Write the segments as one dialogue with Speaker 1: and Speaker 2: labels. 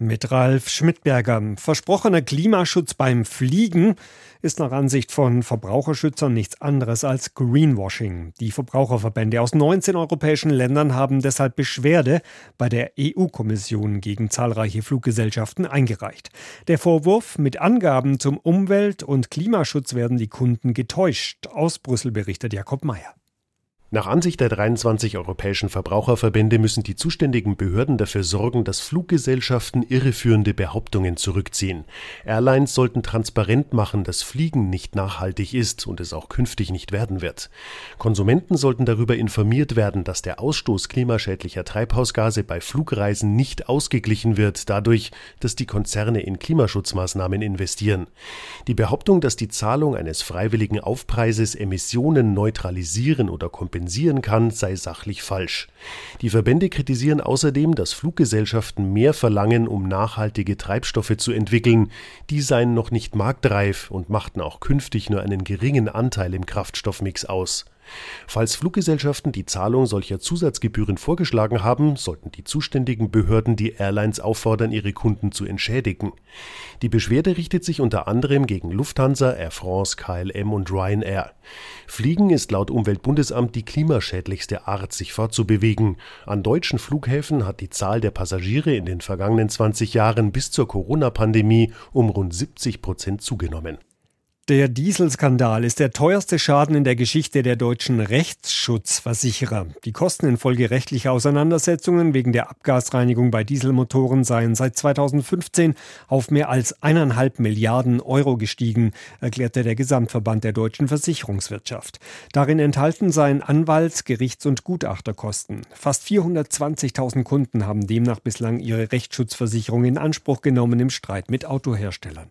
Speaker 1: Mit Ralf Schmidberger. Versprochener Klimaschutz beim Fliegen ist nach Ansicht von Verbraucherschützern nichts anderes als Greenwashing. Die Verbraucherverbände aus 19 europäischen Ländern haben deshalb Beschwerde bei der EU-Kommission gegen zahlreiche Fluggesellschaften eingereicht. Der Vorwurf, mit Angaben zum Umwelt- und Klimaschutz werden die Kunden getäuscht. Aus Brüssel berichtet Jakob Mayer.
Speaker 2: Nach Ansicht der 23 europäischen Verbraucherverbände müssen die zuständigen Behörden dafür sorgen, dass Fluggesellschaften irreführende Behauptungen zurückziehen. Airlines sollten transparent machen, dass Fliegen nicht nachhaltig ist und es auch künftig nicht werden wird. Konsumenten sollten darüber informiert werden, dass der Ausstoß klimaschädlicher Treibhausgase bei Flugreisen nicht ausgeglichen wird, dadurch, dass die Konzerne in Klimaschutzmaßnahmen investieren. Die Behauptung, dass die Zahlung eines freiwilligen Aufpreises Emissionen neutralisieren oder kompensieren kompensieren kann, sei sachlich falsch. Die Verbände kritisieren außerdem, dass Fluggesellschaften mehr verlangen, um nachhaltige Treibstoffe zu entwickeln. Die seien noch nicht marktreif und machten auch künftig nur einen geringen Anteil im Kraftstoffmix aus. Falls Fluggesellschaften die Zahlung solcher Zusatzgebühren vorgeschlagen haben, sollten die zuständigen Behörden die Airlines auffordern, ihre Kunden zu entschädigen. Die Beschwerde richtet sich unter anderem gegen Lufthansa, Air France, KLM und Ryanair. Fliegen ist laut Umweltbundesamt die klimaschädlichste Art, sich fortzubewegen. An deutschen Flughäfen hat die Zahl der Passagiere in den vergangenen 20 Jahren bis zur Corona-Pandemie um rund 70 Prozent zugenommen.
Speaker 1: Der Dieselskandal ist der teuerste Schaden in der Geschichte der deutschen Rechtsschutzversicherer. Die Kosten infolge rechtlicher Auseinandersetzungen wegen der Abgasreinigung bei Dieselmotoren seien seit 2015 auf mehr als eineinhalb Milliarden Euro gestiegen, erklärte der Gesamtverband der deutschen Versicherungswirtschaft. Darin enthalten seien Anwalts-, Gerichts- und Gutachterkosten. Fast 420.000 Kunden haben demnach bislang ihre Rechtsschutzversicherung in Anspruch genommen im Streit mit Autoherstellern.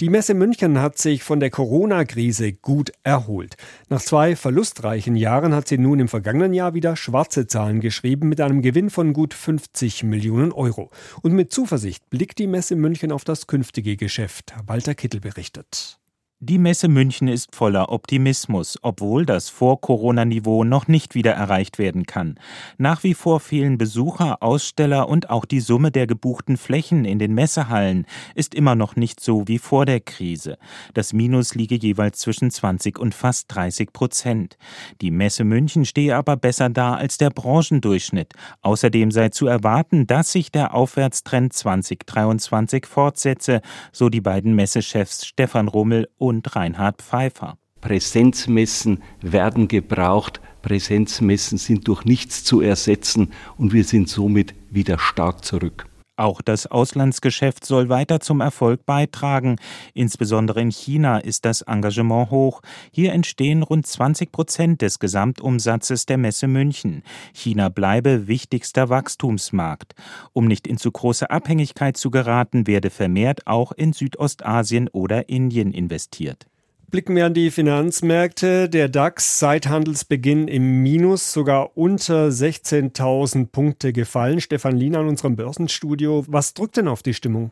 Speaker 1: Die Messe München hat sich von der Corona-Krise gut erholt. Nach zwei verlustreichen Jahren hat sie nun im vergangenen Jahr wieder schwarze Zahlen geschrieben mit einem Gewinn von gut 50 Millionen Euro. Und mit Zuversicht blickt die Messe München auf das künftige Geschäft. Walter Kittel berichtet.
Speaker 3: Die Messe München ist voller Optimismus, obwohl das Vor-Corona-Niveau noch nicht wieder erreicht werden kann. Nach wie vor fehlen Besucher, Aussteller und auch die Summe der gebuchten Flächen in den Messehallen ist immer noch nicht so wie vor der Krise. Das Minus liege jeweils zwischen 20 und fast 30 Prozent. Die Messe München stehe aber besser da als der Branchendurchschnitt. Außerdem sei zu erwarten, dass sich der Aufwärtstrend 2023 fortsetze, so die beiden Messechefs Stefan Rummel und und Reinhard Pfeiffer.
Speaker 4: Präsenzmessen werden gebraucht. Präsenzmessen sind durch nichts zu ersetzen und wir sind somit wieder stark zurück.
Speaker 3: Auch das Auslandsgeschäft soll weiter zum Erfolg beitragen. Insbesondere in China ist das Engagement hoch. Hier entstehen rund 20 Prozent des Gesamtumsatzes der Messe München. China bleibe wichtigster Wachstumsmarkt. Um nicht in zu große Abhängigkeit zu geraten, werde vermehrt auch in Südostasien oder Indien investiert.
Speaker 1: Blicken wir an die Finanzmärkte. Der DAX seit Handelsbeginn im Minus, sogar unter 16.000 Punkte gefallen. Stefan Lien an unserem Börsenstudio. Was drückt denn auf die Stimmung?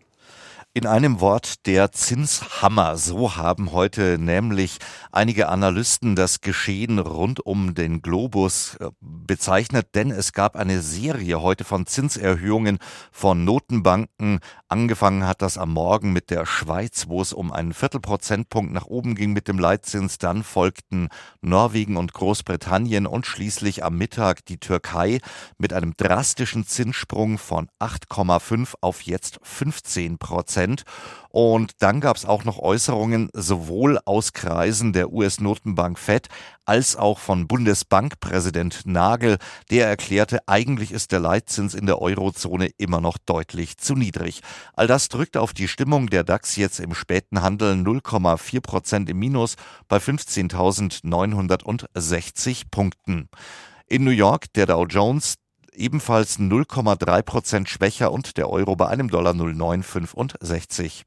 Speaker 5: In einem Wort der Zinshammer. So haben heute nämlich einige Analysten das Geschehen rund um den Globus äh, bezeichnet, denn es gab eine Serie heute von Zinserhöhungen von Notenbanken. Angefangen hat das am Morgen mit der Schweiz, wo es um einen Viertelprozentpunkt nach oben ging mit dem Leitzins. Dann folgten Norwegen und Großbritannien und schließlich am Mittag die Türkei mit einem drastischen Zinssprung von 8,5 auf jetzt 15 Prozent. Prozent. Und dann gab es auch noch Äußerungen sowohl aus Kreisen der US-Notenbank Fed als auch von Bundesbankpräsident Nagel. Der erklärte, eigentlich ist der Leitzins in der Eurozone immer noch deutlich zu niedrig. All das drückt auf die Stimmung der DAX jetzt im späten Handel 0,4 Prozent im Minus bei 15.960 Punkten. In New York der Dow Jones ebenfalls 0,3 Prozent schwächer und der Euro bei einem Dollar 0,965.